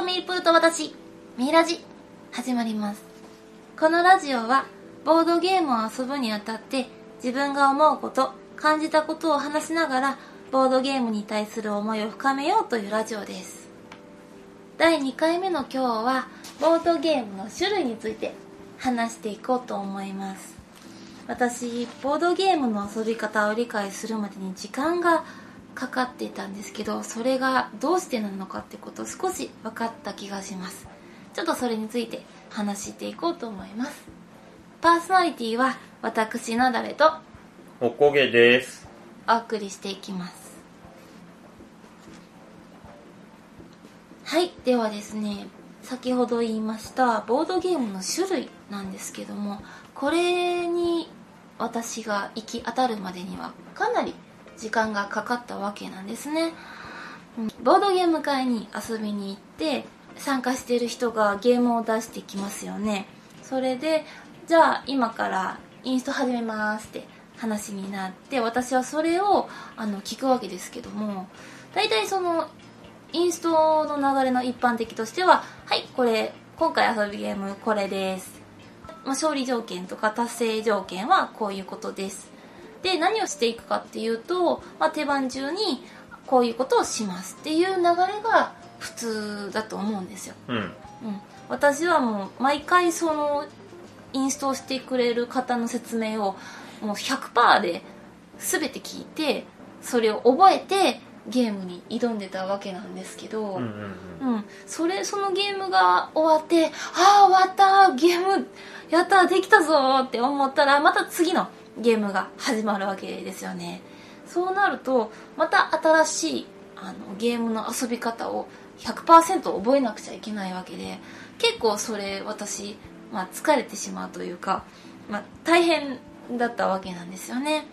とミープーと私、ミラジ、始まります。このラジオは、ボードゲームを遊ぶにあたって、自分が思うこと、感じたことを話しながら、ボードゲームに対する思いを深めようというラジオです。第2回目の今日は、ボードゲームの種類について話していこうと思います。私、ボードゲームの遊び方を理解するまでに時間がかかっていたんですけどそれがどうしてなのかってことを少し分かった気がします。ちょっとそれについて話していこうと思います。パーソナリティは私なだれとおこげです。お送りしていきます。はいではですね先ほど言いましたボードゲームの種類なんですけどもこれに私が行き当たるまでにはかなり時間がかかったわけなんですね。うん。ボードゲーム会に遊びに行って参加してる人がゲームを出してきますよね。それでじゃあ今からインスト始めますって話になって私はそれをあの聞くわけですけども大体そのインストの流れの一般的としてははいこれ今回遊びゲームこれです、まあ、勝利条件とか達成条件はこういうことです。で何をしていくかっていうと、まあ、手番中にこういうことをします。っていう流れが普通だと思うんですよ、うん。うん、私はもう毎回そのインストしてくれる方の説明をもう100%で全て聞いてそれを覚えてゲームに挑んでたわけなんですけど、うんうんうん、それそのゲームが終わってああ終わったゲームやったできたぞって思ったらまた次のゲームが始まるわけですよね。そうなるとまた新しいあのゲームの遊び方を100%覚えなくちゃいけないわけで結構それ私、まあ、疲れてしまうというか、まあ、大変だったわけなんですよね。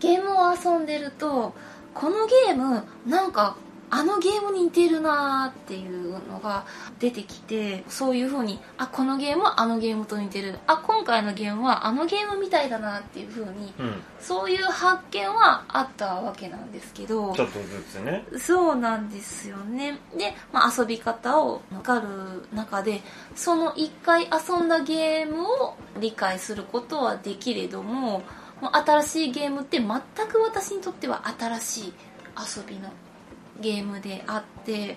ゲームを遊んでるとこのゲームなんかあのゲームに似てるなーっていうのが出てきてそういう風にあこのゲームはあのゲームと似てるあ今回のゲームはあのゲームみたいだなっていう風にうん。そういう発見はあったわけなんですけどちょっとずつね。そうなんですよねで、まあ、遊び方を分かる中でその1回遊んだゲームを理解することはできれども新しいゲームって全く私にとっては新しい遊びのゲームであって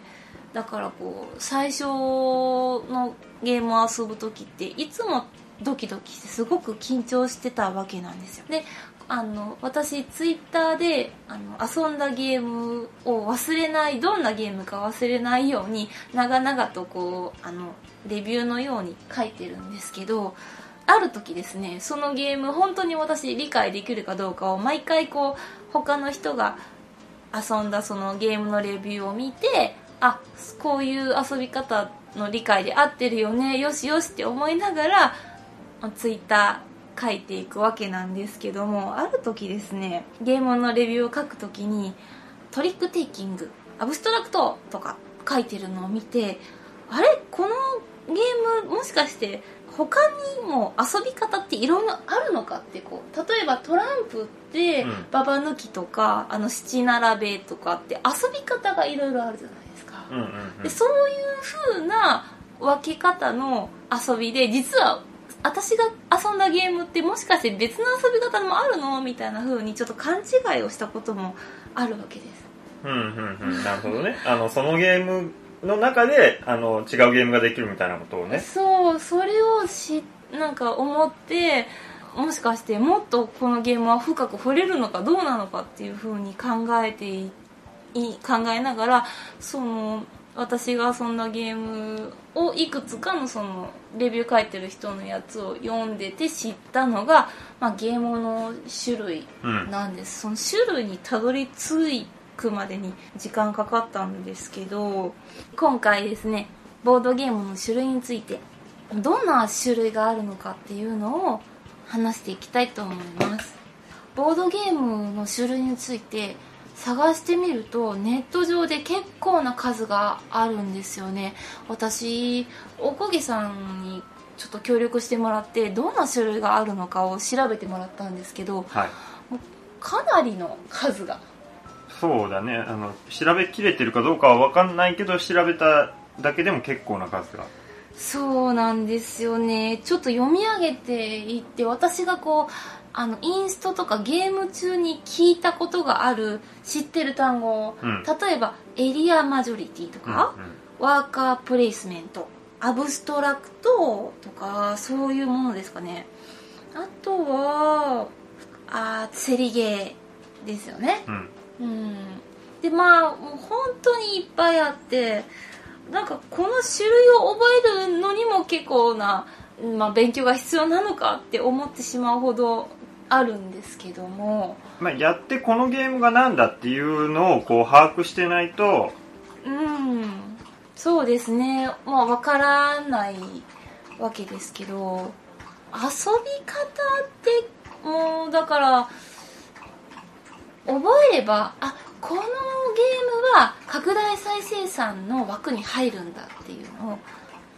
だからこう最初のゲームを遊ぶ時っていつもドキドキしてすごく緊張してたわけなんですよ。であの私ツイッターであの遊んだゲームを忘れないどんなゲームか忘れないように長々とこうあのレビューのように書いてるんですけどある時ですねそのゲーム本当に私理解できるかどうかを毎回こう他の人が遊んだそのゲームのレビューを見てあこういう遊び方の理解で合ってるよねよしよしって思いながらツイッター書いていくわけなんですけどもある時ですねゲームのレビューを書く時にトリックテイキングアブストラクトとか書いてるのを見てあれ？このゲームもしかして他にも遊び方っていろいろあるのかってこう例えばトランプってうんババ抜きとか、あの七並べとかって遊び方がいろいろあるじゃないですか、うんうんうんで。そういう風な分け方の遊びで実は私が遊んだゲームってもしかして別の遊び方もあるのみたいな風にちょっと勘違いをしたこともあるわけですうんうんうん。なるほどね。あの、そのゲームの中で、あの、違うゲームができるみたいなことをね。そうそれをしなんか思ってもしかしてもっとこのゲームは深く掘れるのかどうなのかっていう風に考えていい考えながらその私が遊んだゲームをいくつかのそのレビュー書いてる人のやつを読んでて知ったのが、まあ、ゲームの種類うん。なんですその種類にたどり着くまでに時間かかったんですけど今回ですねボードゲームの種類についてどんな種類があるのかっていうのを話していきたいと思いますボードゲームの種類について探してみるとネット上で結構な数があるんですよね私おこげさんにちょっと協力してもらってどんな種類があるのかを調べてもらったんですけどはい。かなりの数がそうだね。あの、調べきれてるかどうかはわかんないけど、調べただけでも結構な数が。そうなんですよね。ちょっと読み上げていって私がこうあのインストとかゲーム中に聞いたことがある知ってる単語、うん。例えばエリアマジョリティとか、うんうん。ワーカープレイスメントアブストラクトとかそういうものですかね。あとはあーセリゲーですよね。うんうん。でまあもう本当にいっぱいあってなんかこの種類を覚えるのにも結構な、まあ、勉強が必要なのかって思ってしまうほどあるんですけども。まあ、やってこのゲームが何だっていうのをこう把握してないと。うん。そうですね。まあ分からないわけですけど。遊び方ってもうだから覚えればあこのゲームは拡大再生産の枠に入るんだっていうのを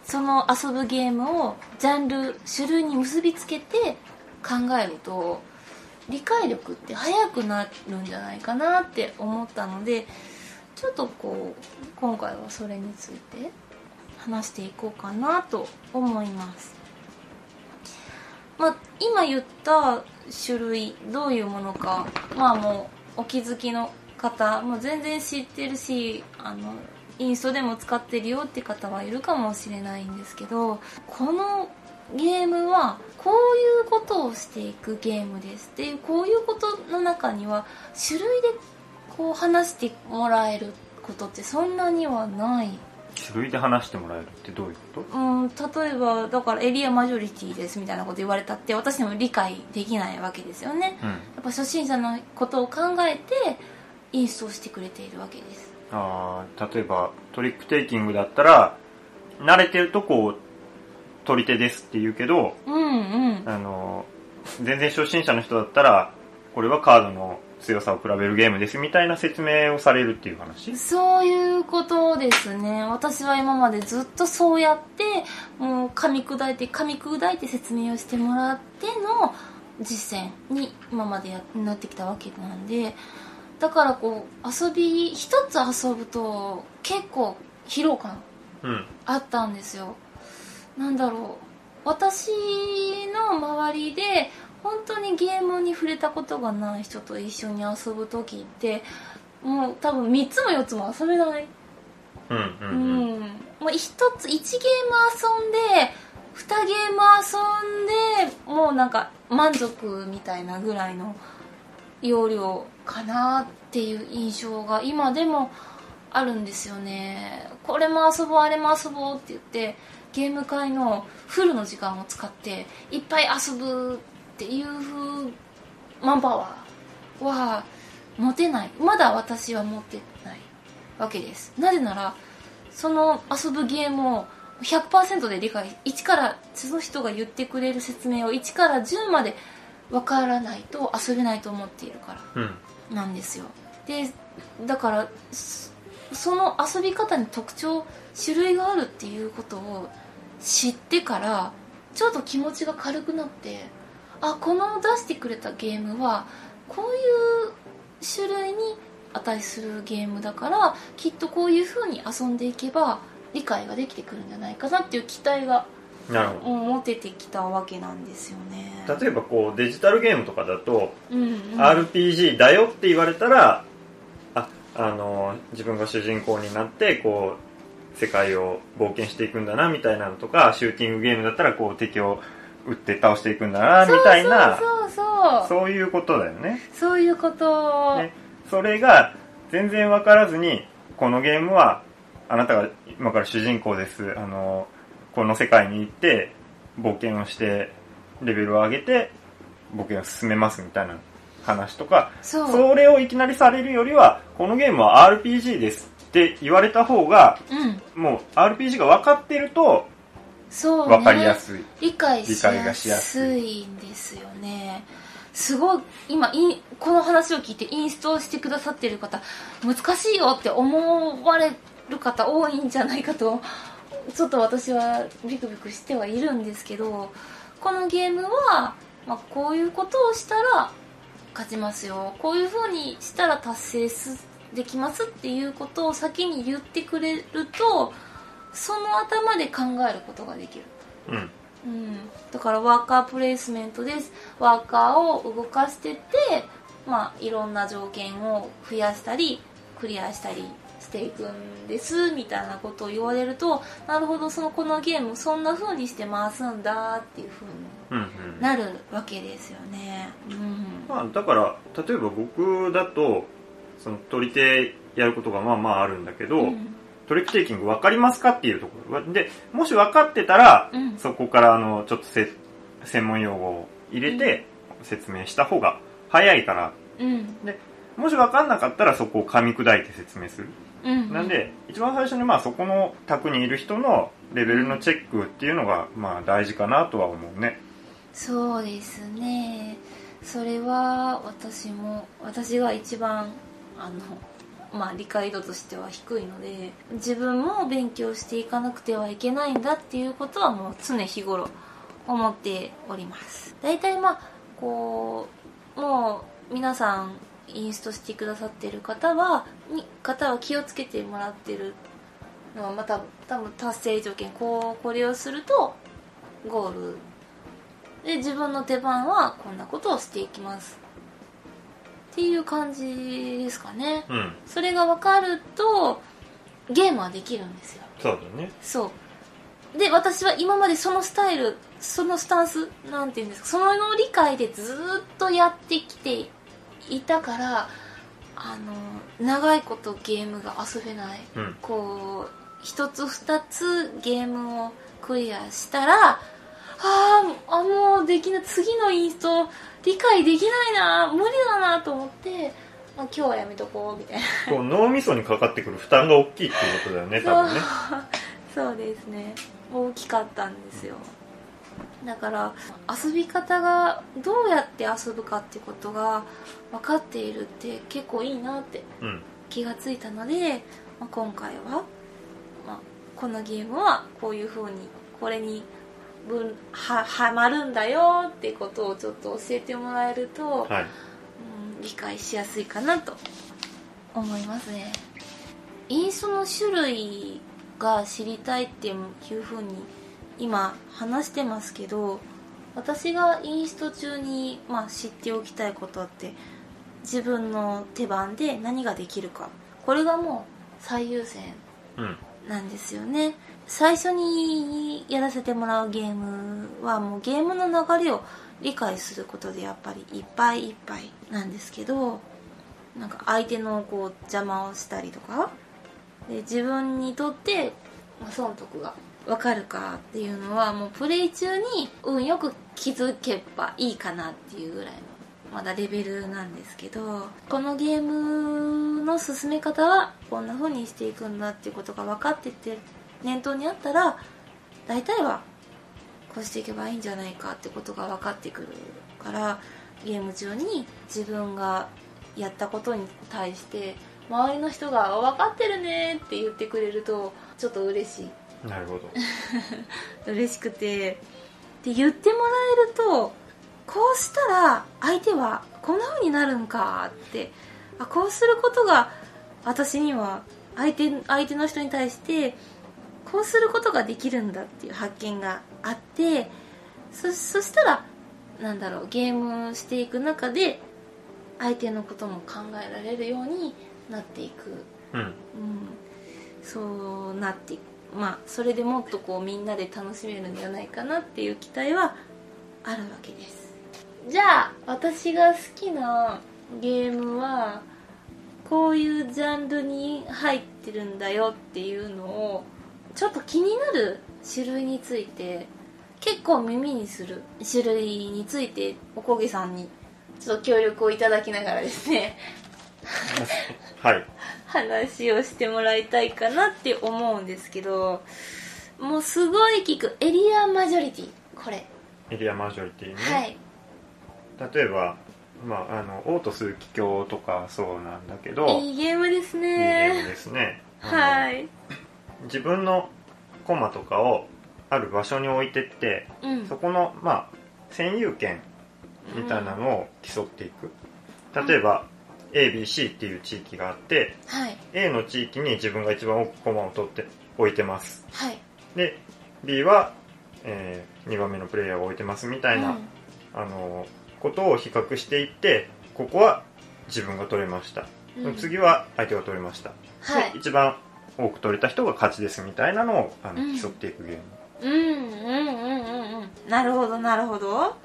その遊ぶゲームをジャンル種類に結びつけて考えると理解力って速くなるんじゃないかなって思ったのでちょっとこう今回はそれについて話していこうかなと思います。まあ、今言った種類どういうものかまあもうお気づきの方もう全然知ってるしあのインストでも使ってるよって方はいるかもしれないんですけどこのゲームはこういうことをしていくゲームですっていうこういうことの中には種類でこう話してもらえることってそんなにはない種類で話してもらえるってどういうこと？うん、例えばだからエリアマジョリティですみたいなこと言われたって私でも理解できないわけですよね。うん。やっぱ初心者のことを考えてインストールしてくれているわけです。あー例えばトリックテイキングだったら慣れてるとこう取り手ですって言うけどうんうん。あの全然初心者の人だったらこれはカードの強さを比べるゲームですみたいな説明をされるっていう話？そういうことですね。私は今までずっとそうやってもう噛み砕いて噛み砕いて説明をしてもらっての実践に今までやなってきたわけなんでだからこう遊び一つ遊ぶと結構疲労感うん。あったんですよ。なんだろう。私の周りで本当にゲームに触れたことがない人と一緒に遊ぶ時ってもう多分3つも4つも遊べない。うんううん。ん、うん。もう1つ1ゲーム遊んで2ゲーム遊んでもうなんか満足みたいなぐらいの容量かなっていう印象が今でもあるんですよね。これも遊ぼうあれも遊ぼうって言ってゲーム会のフルの時間を使っていっぱい遊ぶっていうマンパワーは持てない。まだ私は持ってないわけです。なぜならその遊ぶゲームを100%で理解。1からその人が言ってくれる説明を1から10まで分からないと遊べないと思っているからなんですよ。でだからその遊び方に特徴種類があるっていうことを知ってからちょっと気持ちが軽くなってあこの出してくれたゲームはこういう種類に値するゲームだからきっとこういう風に遊んでいけば理解ができてくるんじゃないかなっていう期待がなるほうん持ててきたわけなんですよね。ど例えばこうデジタルゲームとかだと、うんうん。RPG だよって言われたらああの自分が主人公になってこう世界を冒険していくんだなみたいなのとかシューティングゲームだったらこう敵を撃って倒していくんだなみたいなそうそうそうそう。いうことだよね。そういうこと、ね。それが全然分からずにこのゲームはあなたが今から主人公です。あのこの世界に行って冒険をしてレベルを上げて冒険を進めますみたいな話とかそれをいきなりされるよりはこのゲームは RPG ですって言われた方がうん。もう RPG が分かってるとそうね。分かりやすい、理解しやすすい。んですよねすごい今インこの話を聞いてインストールしてくださってる方難しいよって思われる方多いんじゃないかとちょっと私はビクビクしてはいるんですけどこのゲームは、まあ、こういうことをしたら勝ちますよ。こういう風にしたら達成すできますっていうことを先に言ってくれるとその頭で考えることができる。うん。うん、だからワーカープレイスメントです。ワーカーを動かしてって、まあ、いろんな条件を増やしたりクリアしたりしていくんですみたいなことを言われるとなるほどそのこのゲームそんな風にして回すんだっていう風にうんうん。なるわけですよね。うん。まあ、だから例えば僕だとその取り手やることがまあまああるんだけど、うんトリックテイキング分かりますかっていうところ。でもし分かってたら、うん。そこからあのちょっとせ専門用語を入れて説明した方が早いから。うん。もし分かんなかったらそこを噛み砕いて説明する、うん。なんで一番最初にまあそこの卓にいる人のレベルのチェックっていうのがまあ大事かなとは思うね。そうですね。それは私も私が一番あのまあ理解度としては低いので自分も勉強していかなくてはいけないんだっていうことはもう常日頃思っております。大体まあこうもう皆さんインストしてくださってる方はに方は気をつけてもらってるのはまた多分達成条件こうこれをするとゴール。で自分の出番はこんなことをしていきます。っていう感じですかね。うん。それが分かるとゲームはできるんですよ。そうだね。そう。で私は今までそのスタイルそのスタンスなんていうんですかその理解でずーっとやってきていたからあの長いことゲームが遊べない。うん。こう一つ二つゲームをクリアしたらあーあもうできない。次のインスト理解できないな無理だなと思って、まあ、今日はやめとこうみたいな。こう脳みそにかかってくる負担が大きいっていうことだよね多分ね。そうですね。大きかったんですよ。だから遊び方がどうやって遊ぶかってことが分かっているって結構いいなってうん。気がついたので、まあ、今回は、まあ、このゲームはこういう風にこれに分ははまるんだよってことをちょっと教えてもらえると、はい。うん、理解しやすいかなと。思いますね。インストの種類が知りたいっていう風に今話してますけど私がインスト中に、まあ、知っておきたいことって自分の手番で何ができるか。これがもう最優先うん。なんですよね最初にやらせてもらうゲームはもうゲームの流れを理解することでやっぱりいっぱいいっぱいなんですけどなんか相手のこう邪魔をしたりとかで自分にとって損得が分かるかっていうのはもうプレイ中に運よく気づけばいいかなっていうぐらいのまだレベルなんですけどこのゲームの進め方はこんな風にしていくんだっていうことが分かってて念頭にあったら大体はこうしていけばいいんじゃないかってことが分かってくるからゲーム中に自分がやったことに対して周りの人が「分かってるね」って言ってくれるとちょっと嬉しい。なるほど。嬉しくて。で言ってもらえるとこうしたら相手はこんな風になるんかってあこうすることが私には相手相手の人に対してこうすることができるんだっていう発見があってそそしたらなんだろうゲームしていく中で相手のことも考えられるようになっていく。うん。うん、そうなっていく。まあそれでもっとこうみんなで楽しめるんじゃないかなっていう期待はあるわけです。じゃあ私が好きなゲームはこういうジャンルに入ってるんだよっていうのをちょっと気になる種類について結構耳にする種類についておこげさんにちょっと協力をいただきながらですね はい。話をしてもらいたいかなって思うんですけどもうすごい聞くエリアマジョリティこれ、エリアマジョリティね、はい。例えば、まあ、あのオート数奇境とかそうなんだけど。いいゲームですいいゲームねですね。はい自分のコマとかをある場所に置いてってうん。そこの、まあ、占有権みたいなのを競っていく、例えば ABC っていう地域があってはい。A の地域に自分が一番多くコマを取って置いてます。はい。で B は、え2番目のプレイヤーが置いてますみたいな、うん。あのことを比較していってここは自分が取れました、うん。次は相手が取れました、はい。で一番多く取れた人が勝ちですみたいなのをあのうん。競っていくゲーム、うんうんうんうんうん。なるほどなるほど。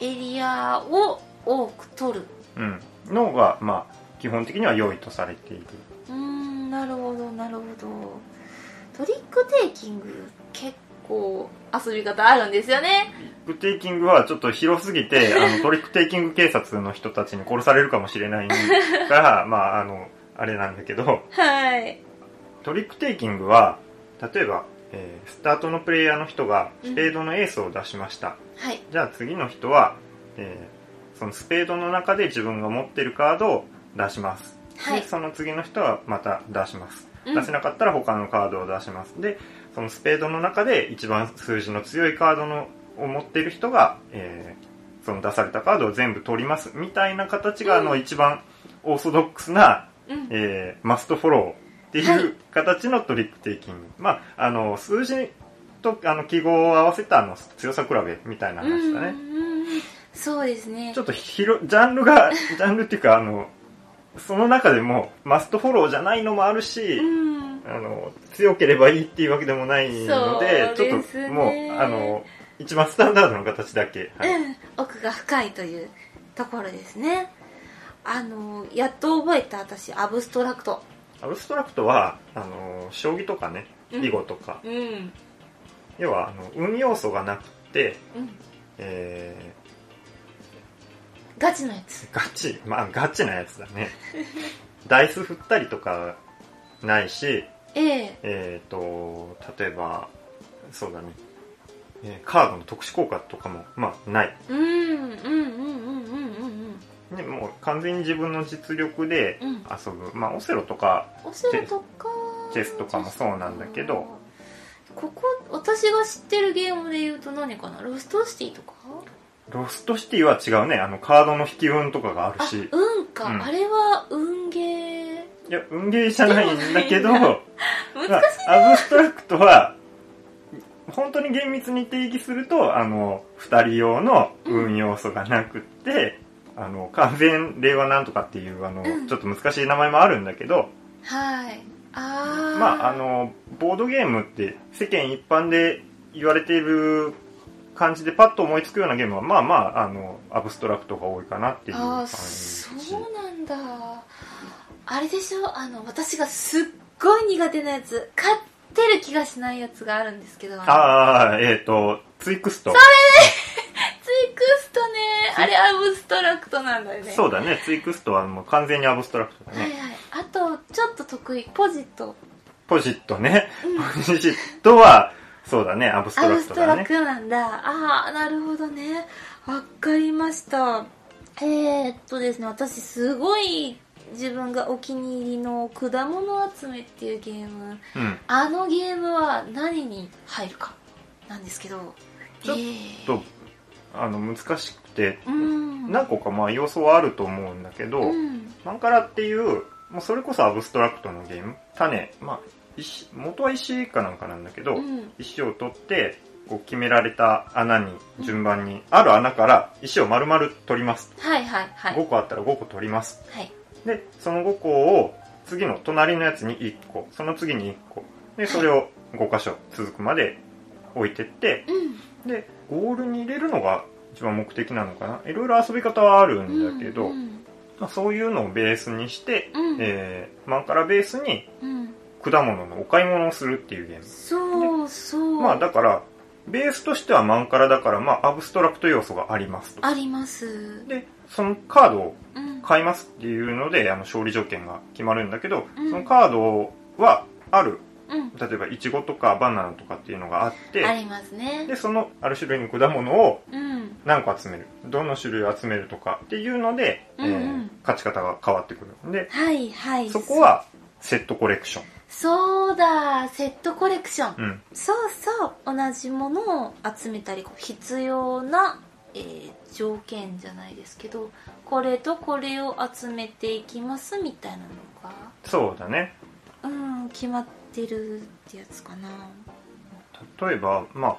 エリアを多く取る。うん。のがまあ基本的には良いとされている。うーんなるほどなるほど。トリックテイキング結構遊び方あるんですよね。トリックテイキングはちょっと広すぎて あのトリックテイキング警察の人たちに殺されるかもしれないからまああのあれなんだけど。はいトリックテイキングは例えば、えースタートのプレイヤーの人がスペードのエースを出しました、はい。じゃあ次の人は、えーそのスペードの中で自分が持ってるカードを出します、はい。でその次の人はまた出します、うん。出せなかったら他のカードを出します。でそのスペードの中で一番数字の強いカードのを持ってる人が、えーその出されたカードを全部取ります。みたいな形が、あの一番オーソドックスな、うん。えーマストフォローってはいいう形のトリックテイキング、まああの数字とあの記号を合わせたあの強さ比べみたいな話だね、そうですね。ちょっと広ジャンルが ジャンルっていうかあのその中でもマストフォローじゃないのもあるし、うん。あの強ければいいっていうわけでもないのでそうちょっともうあの一番スタンダードの形だけ、はい。うん、奥が深いというところですね。あのやっと覚えた私アブストラクトアブストラクトはあの将棋とかねうん。囲碁とか、うん。要はあの運要素がなくて、うん。えガチのやつ。ーガチ。まあガチなやつだね。ダイス振ったりとかないしええ。えっ、と例えばそうだね、えーカードの特殊効果とかもまあない。うんうんうんうんうんうんね、もう完全に自分の実力でうん。遊ぶ、まあオセロとかオセロとか。チェスとかもそうなんだけど。ここ私が知ってるゲームで言うと何かな？ロストシティとか？ロストシティは違うね。あのカードの引き運とかがあるあし運か、うん。あれは運ゲー。いや運ゲーじゃないんだけど 難しいあアブストラクトは本当に厳密に定義するとあの2人用の運要素がなくって、あの完全令和なんとかっていうあの、うん。ちょっと難しい名前もあるんだけどはい。ああまああのボードゲームって世間一般で言われている感じでパッと思いつくようなゲームはまあまああのアブストラクトが多いかなっていうああ感じそうなんだ。あれでしょ？あの私がすっごい苦手なやつ勝ってる気がしないやつがあるんですけど。あのああえっ、とツイクスト。ツイクストね。あれアブストラクトなんだよね。そうだね。ツイクストはもう完全にアブストラクトだね、はいはい。あとちょっと得意ポジット。ポジットね。うん。ポジットはそうだね。アブストアラブストラクトだねクなんだ。ああなるほどね。わかりました。えー、っとですね。私すごい自分がお気に入りの果物集めっていうゲーム。うん。あのゲームは何に入るかなんですけど。ちょっえー。とあの難しくてうん。何個かまあ要素はあると思うんだけど、うん。マンカラっていうもうそれこそアブストラクトのゲーム。種まあ石元は石かなんかなんだけど、うん。石を取ってこう決められた穴に順番に、ある穴から石を丸々取ります、はいはいはい。5個あったら5個取ります。はい。でその5個を次の隣のやつに1個。その次に1個。でそれを5箇所続くまで置いてってうん。でゴールに入れるのが一番目的なのかな？いろいろ遊び方はあるんだけど、うんまあ、そういうのをベースにして、うん。えー、マンカラベースにうん。果物のお買い物をするっていうゲーム。そうそう。まあだからベースとしてはマンカラだからまあアブストラクト要素がありますと。あります。でそのカードをうん。買いますっていうのであの勝利条件が決まるんだけど、うん。そのカードはあるうん。例えばイチゴとかバナナとかっていうのがあってありますね。でそのある種類の果物をうん。何個集める？どの種類を集めるとかっていうので、えーうん。うん勝ち方が変わってくるではいはい。そこはセットコレクション、そうだセットコレクション。うん、そうそう同じものを集めたり必要な、えー条件じゃないですけどこれとこれを集めていきますみたいなのがそうだね。うん決まっってるってやつかな。例えばまあ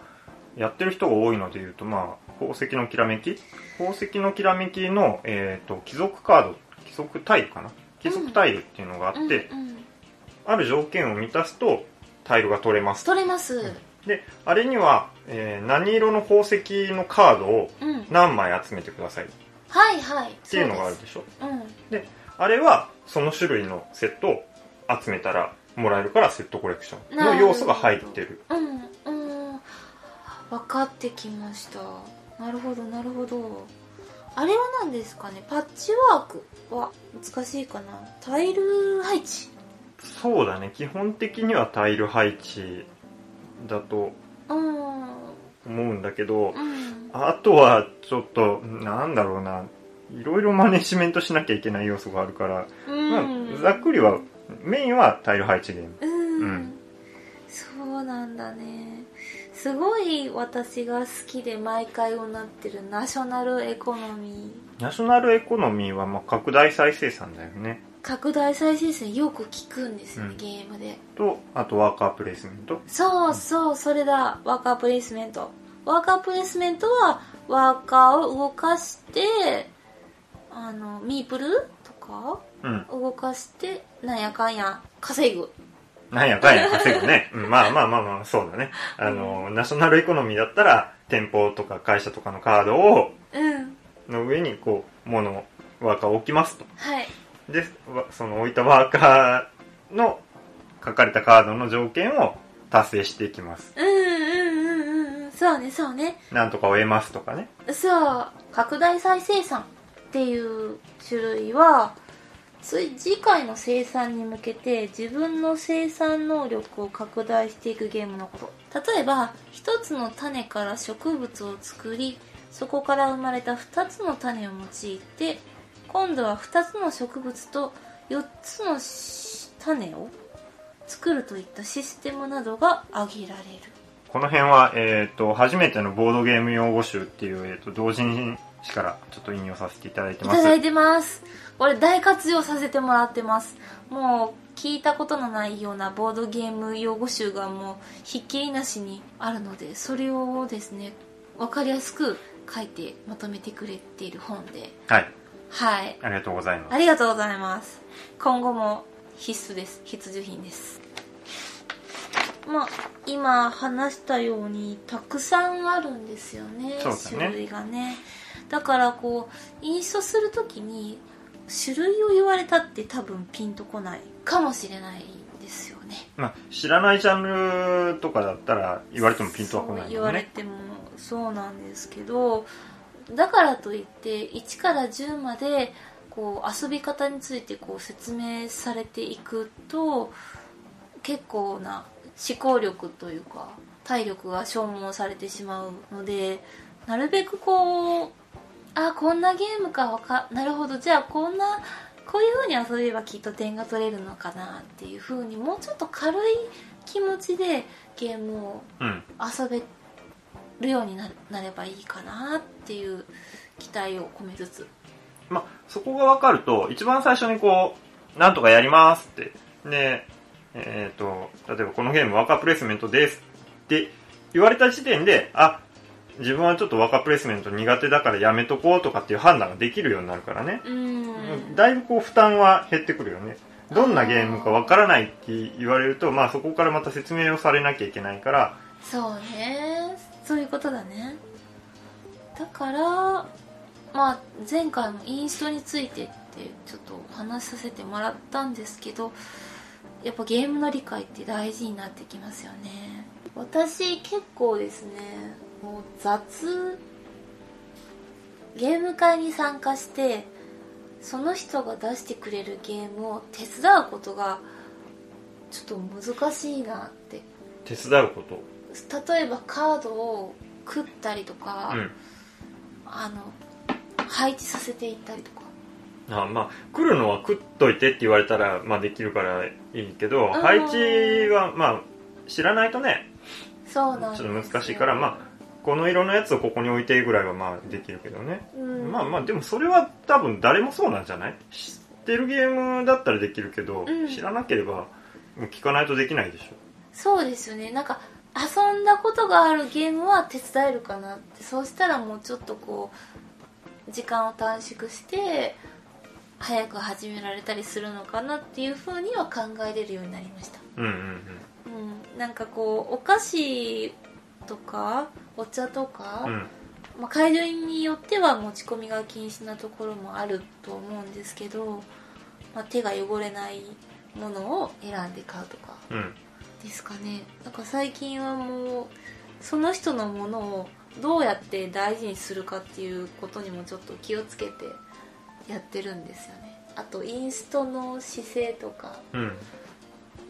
やってる人が多いのでいうとまあ宝石のきらめき？宝石のきらめきの、えーと、貴族カード貴族タイルかな？貴族タイルっていうのがあって、うんうんうん、ある条件を満たすとタイルが取れます。取れます、であれには、えー、何色の宝石のカードを何枚集めてください、うん、はいはい。っていうのがあるでしょ？う、うん、であれはその種類のセットを集めたらもらえるからセットコレクションの要素が入ってる。うんうん。分かってきました。なるほどなるほど。あれは何ですかね？パッチワークは難しいかな？タイル配置？そうだね。基本的にはタイル配置だと思うんだけど、うん、あとはちょっとなんだろうな。いろいろマネジメントしなきゃいけない要素があるから、うん、まあ、ざっくりはメインはタイル配置ゲーム。うん、そうなんだね。すごい私が好きで毎回をなってるナショナルエコノミー。ナショナルエコノミーはまあ拡大再生産だよね。拡大再生産よく聞くんですよね、うん、ゲームで。とあとワーカープレイスメント。そうそうそれだ。ワーカープレイスメント。ワーカープレイスメントはワーカーを動かしてあのミープルとか、うん、動かしてなんやかんや稼ぐ。なんやかんや稼ぐね、うん、まあまあまあまあそうだね。あの、うん、ナショナルエコノミーだったら店舗とか会社とかのカードを、うん、の上にこう物ワーカーを置きますと。はい。でその置いたワーカーの書かれたカードの条件を達成していきます。うんうんうんうん。そうねそうね。なんとかを得ますとかね。そう。拡大再生産っていう種類は次回の生産に向けて自分の生産能力を拡大していくゲームのこと。例えば一つの種から植物を作りそこから生まれた2つの種を用いて今度は2つの植物と4つの種を作るといったシステムなどが挙げられる。この辺は、えーと、初めてのボードゲーム用語集っていう、えーと、同人誌からちょっと引用させていただいてます。いただいてます。これ大活用させてもらってます。もう聞いたことのないようなボードゲーム用語集がもうひっきりなしにあるのでそれをですね分かりやすく書いてまとめてくれている本で。はい。はい。ありがとうございます。ありがとうございます。今後も必須です。必需品です。まあ今話したようにたくさんあるんですよね、ね、種類がねだからこうインストするときに種類を言われたって多分ピンとこないかもしれないですよね。まあ知らないジャンルとかだったら言われてもピンとはこないよね。言われてもそうなんですけどだからといって1から10までこう遊び方についてこう説明されていくと結構な思考力というか体力が消耗されてしまうのでなるべくこうあこんなゲームかわかなるほど。じゃあこんなこういう風に遊べばきっと点が取れるのかなっていう風にもうちょっと軽い気持ちでゲームを遊べるようになればいいかなっていう期待を込めつつ。まあそこが分かると一番最初にこうなんとかやりますって。でえっ、ー、と例えばこのゲームワーカープレイスメントですって言われた時点であ自分はちょっとワーカープレイスメント苦手だからやめとこうとかっていう判断ができるようになるからね。だいぶこう負担は減ってくるよね。どんなゲームかわからないって言われるとまあそこからまた説明をされなきゃいけないから。そうね。そういうことだね。だからまあ前回のインストについてってちょっと話させてもらったんですけどやっぱゲームの理解って大事になってきますよね。私結構ですねもう雑ゲーム会に参加してその人が出してくれるゲームを手伝うことがちょっと難しいなって。手伝うこと？例えばカードを食ったりとか、うん、あの配置させていったりとか。あまあ来るのは食っといてって言われたら、まあ、できるからいいけど配置はまあ知らないとねそうなんちょっと難しいからまあこの色のやつをここに置いてぐらいはまあできるけどね、うん、まあまあでもそれは多分誰もそうなんじゃない？知ってるゲームだったらできるけど、うん、知らなければもう聞かないとできないでしょ。そうですよね。なんか遊んだことがあるゲームは手伝えるかなって。そうしたらもうちょっとこう時間を短縮して早く始められたりするのかなっていうふうには考えれるようになりました。うんうん。うん。なんかこうお菓子とかお茶とか、うん。うんまあ、会場によっては持ち込みが禁止なところもあると思うんですけど、まあ、手が汚れないものを選んで買うとかうん。ですかね。なんか最近はもうその人のものをどうやって大事にするかっていうことにもちょっと気をつけてやってるんですよね。あとインストの姿勢とか。うん。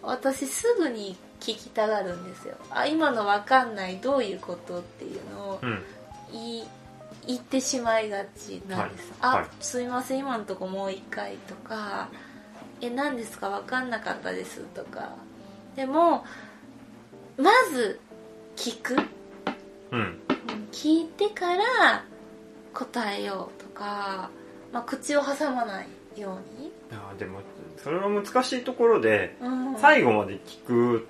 私すぐに聞きたがるんですよ。あ今の分かんないどういうことっていうのをうん。言い言ってしまいがちなんです、あ、はい。はい。すいません今のとこもう一回とかえ何ですか分かんなかったですとか。でもまず聞く。うん。聞いてから答えようとか、まあ、口を挟まないように、あーでもそれは難しいところでうん、最後まで聞く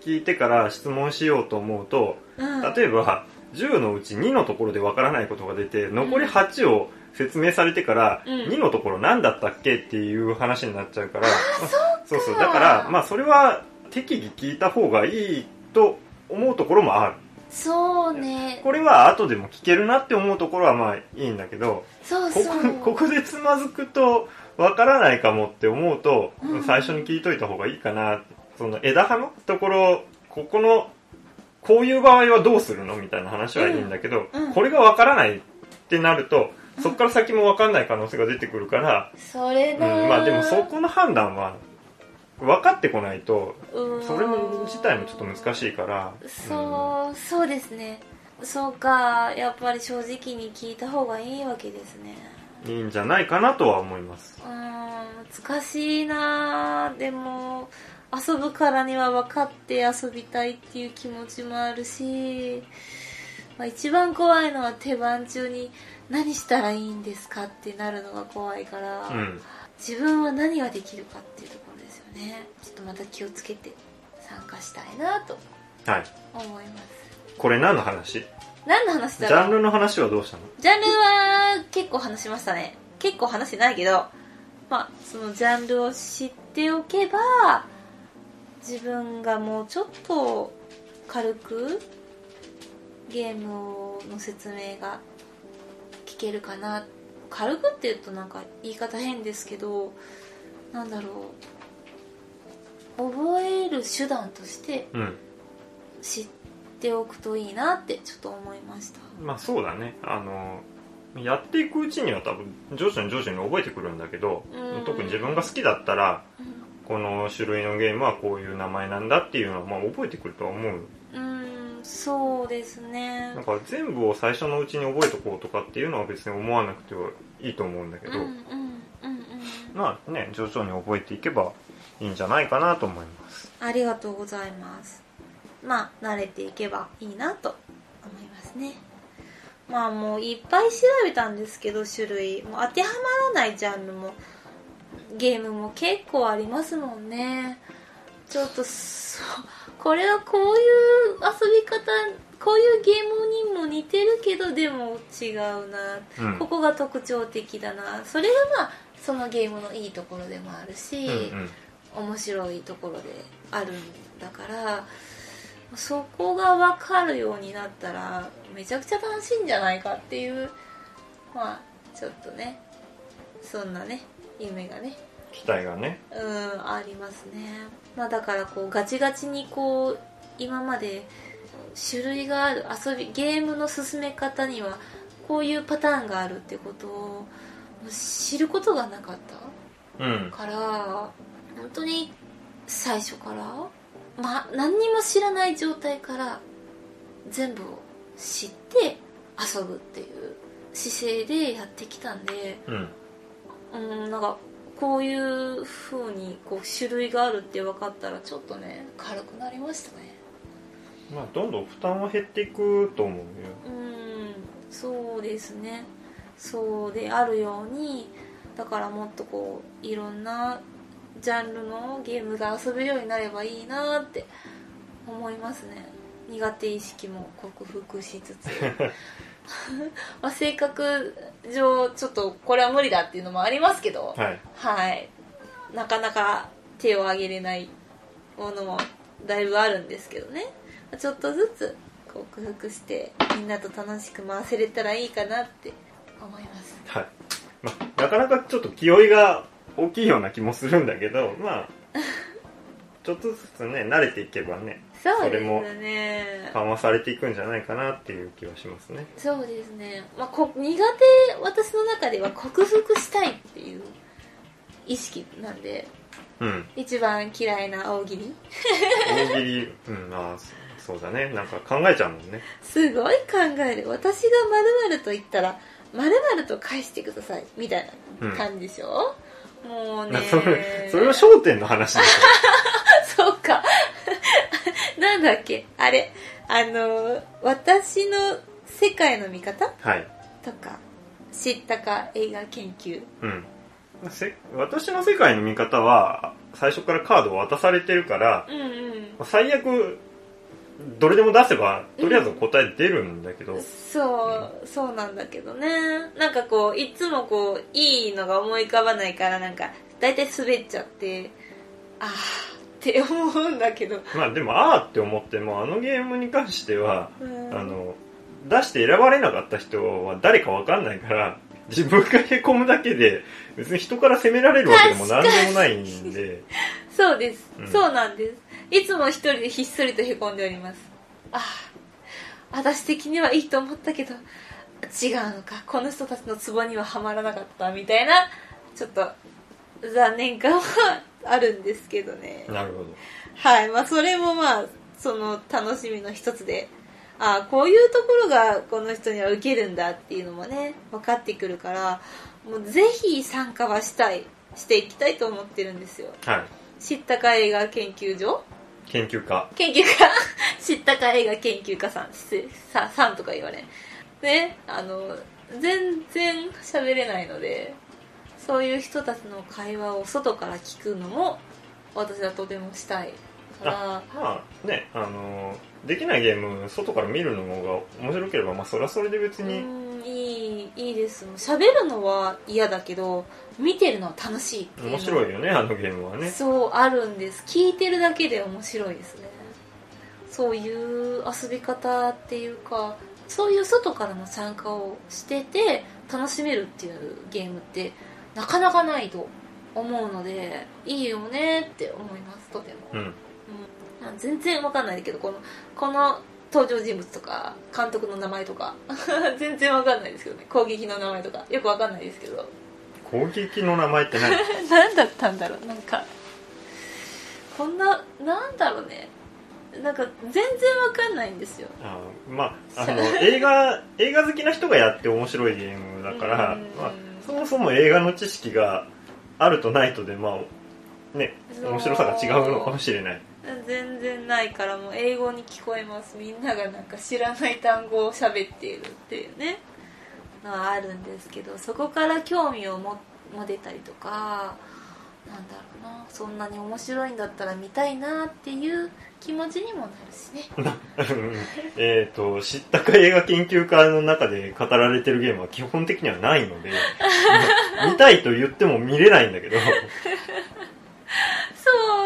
聞いてから質問しようと思うとうん、例えば10のうち2のところでわからないことが出て残り8を説明されてからうん。2のところ何だったっけっていう話になっちゃうから、そうそうだからまあそれは適宜聞いた方がいいと思うところもある。そうね。これは後でも聞けるなって思うところはまあいいんだけどこそう。こここでつまずくとわからないかもって思うと、うん。最初に聞いといた方がいいかなその枝葉のところここのこういう場合はどうするのみたいな話はいいんだけど、うんうん。これがわからないってなるとそこから先もわかんない可能性が出てくるから、それうんな、まあでもそこの判断は分かってこないとうん。それも自体もちょっと難しいからそう、そうですね。そうかやっぱり正直に聞いた方がいいわけですね。うんいいんじゃないかなとは思います。うーん難しいなでも遊ぶからには分かって遊びたいっていう気持ちもあるし、まあ、一番怖いのは手番中に何したらいいんですかってなるのが怖いから、うん。自分は何ができるかっていうところですよね。ちょっとまた気をつけて参加したいなとはい。思います。これ何の話？何の話ジだろう？ャンルの話はどうしたの？ジャンルは結構話しましたね。結構話してないけどまあそのジャンルを知っておけば自分がもうちょっと軽くゲームの説明が聞けるかな。軽くって言うとなんか言い方変ですけどなんだろう。覚える手段としてうん。知っておくといいなってちょっと思いました。まあそうだね。あのやっていくうちには多分徐々に徐々に覚えてくるんだけど、うん。特に自分が好きだったらうんこの種類のゲームはこういう名前なんだっていうのはまあ覚えてくるとは思う。うんそうですね。なんか全部を最初のうちに覚えとこうとかっていうのは別に思わなくてはいいと思うんだけど、うんうんうんうんまあね徐々に覚えていけばいいんじゃないかなと思います。ありがとうございます。まあ慣れていけばいいなと思いますね。まあもういっぱい調べたんですけど種類。もう当てはまらないジャンルもゲームも結構ありますもんね。ちょっとこれはこういう遊び方こういうゲームにも似てるけどでも違うな。うん。ここが特徴的だな。それがまあそのゲームのいいところでもあるし、うんうん。面白いところであるんだからそこが分かるようになったらめちゃくちゃ楽しいんじゃないかっていうまあちょっとねそんなね夢がね。期待がね。うんありますね。まあだからこうガチガチにこう今まで種類がある遊びゲームの進め方にはこういうパターンがあるってことを知ることがなかった。うん。から本当に最初からまあ何にも知らない状態から全部を知って遊ぶっていう姿勢でやってきたんでうんうんなんかこういう風にこう種類があるって分かったらちょっとね軽くなりましたね。まあどんどん負担は減っていくと思うよ。うんそうですね。そうであるようにだからもっとこういろんなジャンルのゲームが遊べるようになればいいなって思いますね苦手意識も克服しつつ。まあ性格上ちょっとこれは無理だっていうのもありますけど。はい。はい。なかなか手を挙げれないものもだいぶあるんですけどね。ちょっとずつ克服してみんなと楽しく回せれたらいいかなって思います。はい、まあ、なかなかちょっと気負いが大きいような気もするんだけどまあ ちょっとずつね慣れていけばねそうでそれもすね緩和されていくんじゃないかなっていう気はしますね。そうですね、まあ、こ苦手私の中では克服したいっていう意識なんでうん。一番嫌いな大喜利。大喜利うんああそそうだね。なんか考えちゃうもんね。すごい考える。私が〇〇と言ったら〇〇と返してくださいみたいな感じでしょ、もうね それそれは焦点の話でし そうか なんだっけ？あれ。あの私の世界の見方？ょはい。とか知ったか？映画研究。うん。せ私の世界の見方は最初からカードを渡されてるからうんうん。最悪どれでも出せばとりあえず答え出るんだけど、そう、そうなんだけどね。なんかこう、いつもこう、いいのが思い浮かばないから、なんか、大体滑っちゃって、あーって思うんだけど。まあでもあーって思ってもあのゲームに関してはうんあの出して選ばれなかった人は誰かわかんないから自分がへこむだけで別に人から責められるわけでも何でもないんでそうです、うんそうなんです。いつも一人でひっそりと凹んでおります。ああ、私的にはいいと思ったけど、違うのか。この人たちのツボにははまらなかった、みたいな、ちょっと、残念感はあるんですけどね。なるほどはい。まあ、それもまあ、その楽しみの一つで、ああ、こういうところがこの人には受けるんだっていうのもね、分かってくるから、もうぜひ参加はしたい、していきたいと思ってるんですよ。はい知ったか映画研究所？研究家研究家？知ったか映画研究家さん、さ、さんとか言われん。ね、あの、全然喋れないので、そういう人たちの会話を外から聞くのも、私はとてもしたいから、まあねあのできないゲーム外から見るのが面白ければまあそれはそれで別うにん、いい、いいです。喋るのは嫌だけど、見てるのは楽しいってい面白いよねあのゲームはね。そうあるんです。聞いてるだけで面白いですね。そういう遊び方っていうかそういう外からの参加をしてて楽しめるっていうゲームってなかなかないと思うのでいいよねって思いますとても、うん。うん。全然わかんないけどこのこの登場人物とか監督の名前とか 全然わかんないですけどね。攻撃の名前とかよくわかんないですけど。攻撃の名前って何？何だったんだろう。なんかこんななんだろうね。なんか全然わかんないんですよ。あまああの映画映画好きな人がやって面白いゲームだから、うん。まあ、そもそも映画の知識があるとないとでまあね面白さが違うのかもしれない。全然ないからもう英語に聞こえます。みんながなんか知らない単語を喋っているっていうね。のはあるんですけどそこから興味をも持てたりとかなんだろうな。そんなに面白いんだったら見たいなっていう気持ちにもなるしね。えっと知ったか映画研究家の中で語られてるゲームは基本的にはないので 見たいと言っても見れないんだけど。そ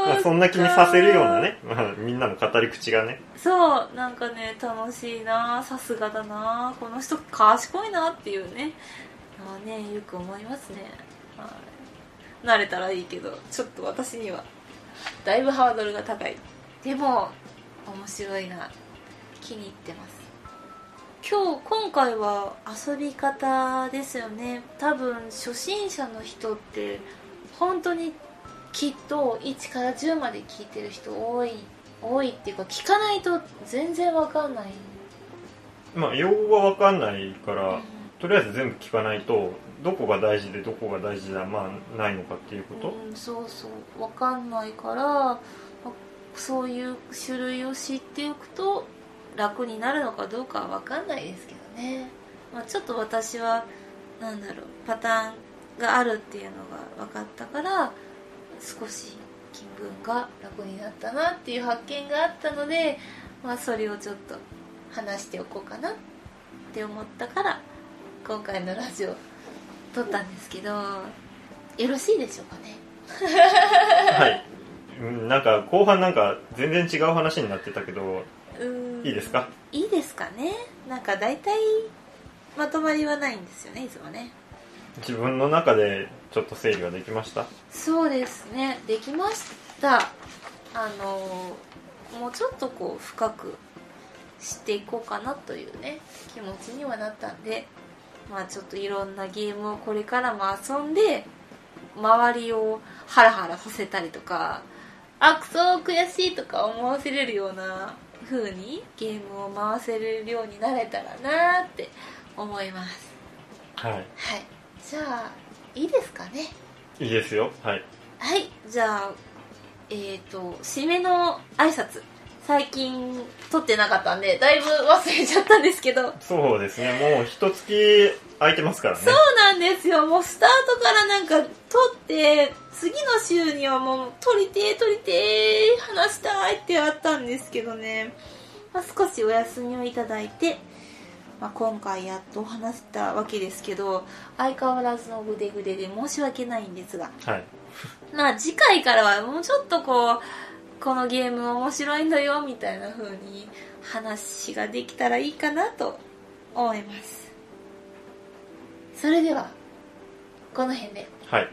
う。まあそんな気にさせるようなね、まあ、みんなの語り口がね。そう。なんかね楽しいな。さすがだな。この人賢いなっていうね。のはねよく思いますね、はい、慣れたらいいけどちょっと私には。だいぶハードルが高い。でも面白いな。気に入ってます。今日今回は遊び方ですよね。多分初心者の人って本当にきっと1から10まで聞いてる人多い多いっていうか聞かないと全然わかんない、まあ用語が分かんないから、うん。とりあえず全部聞かないとどこが大事でどこが大事ではまあないのかっていうこと、うん、そうそう。わかんないからそういう種類を知っておくと楽になるのかどうかはわかんないですけどね、まあ、ちょっと私はなんだろうパターンがあるっていうのが分かったから少し気分が楽になったなっていう発見があったので、まあ、それをちょっと話しておこうかなって思ったから今回のラジオ撮ったんですけどよろしいでしょうかね？はい。うんなんか後半なんか全然違う話になってたけどいいですか？いいですかね？なんか大体まとまりはないんですよねいつもね。自分の中でちょっと整理はできました？そうですね。できました。あのもうちょっとこう深く知っていこうかなというね気持ちにはなったんでまあちょっといろんなゲームをこれからも遊んで周りをハラハラさせたりとかあくそ悔しいとか思わせれるような風にゲームを回せれるようになれたらなーって思います。はい。はい。じゃあいいですかね？いいですよ。はい。はい。じゃあえっ、と締めの挨拶最近撮ってなかったんでだいぶ忘れちゃったんですけど。そうですね。もう一月空いてますからね。そうなんですよ。もうスタートからなんか撮って次の週にはもう撮りてー撮りてー話したいってあったんですけどね、まあ、少しお休みをいただいて、まあ、今回やっと話したわけですけど相変わらずのグデグデで申し訳ないんですが。はい。まあ次回からはもうちょっとこうこのゲーム面白いんだよみたいな風に話ができたらいいかなと思います。それではこの辺で。はい。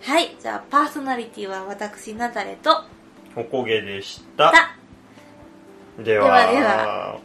はい。じゃあパーソナリティは私ナタレと。おこげでした。だでは。ではでは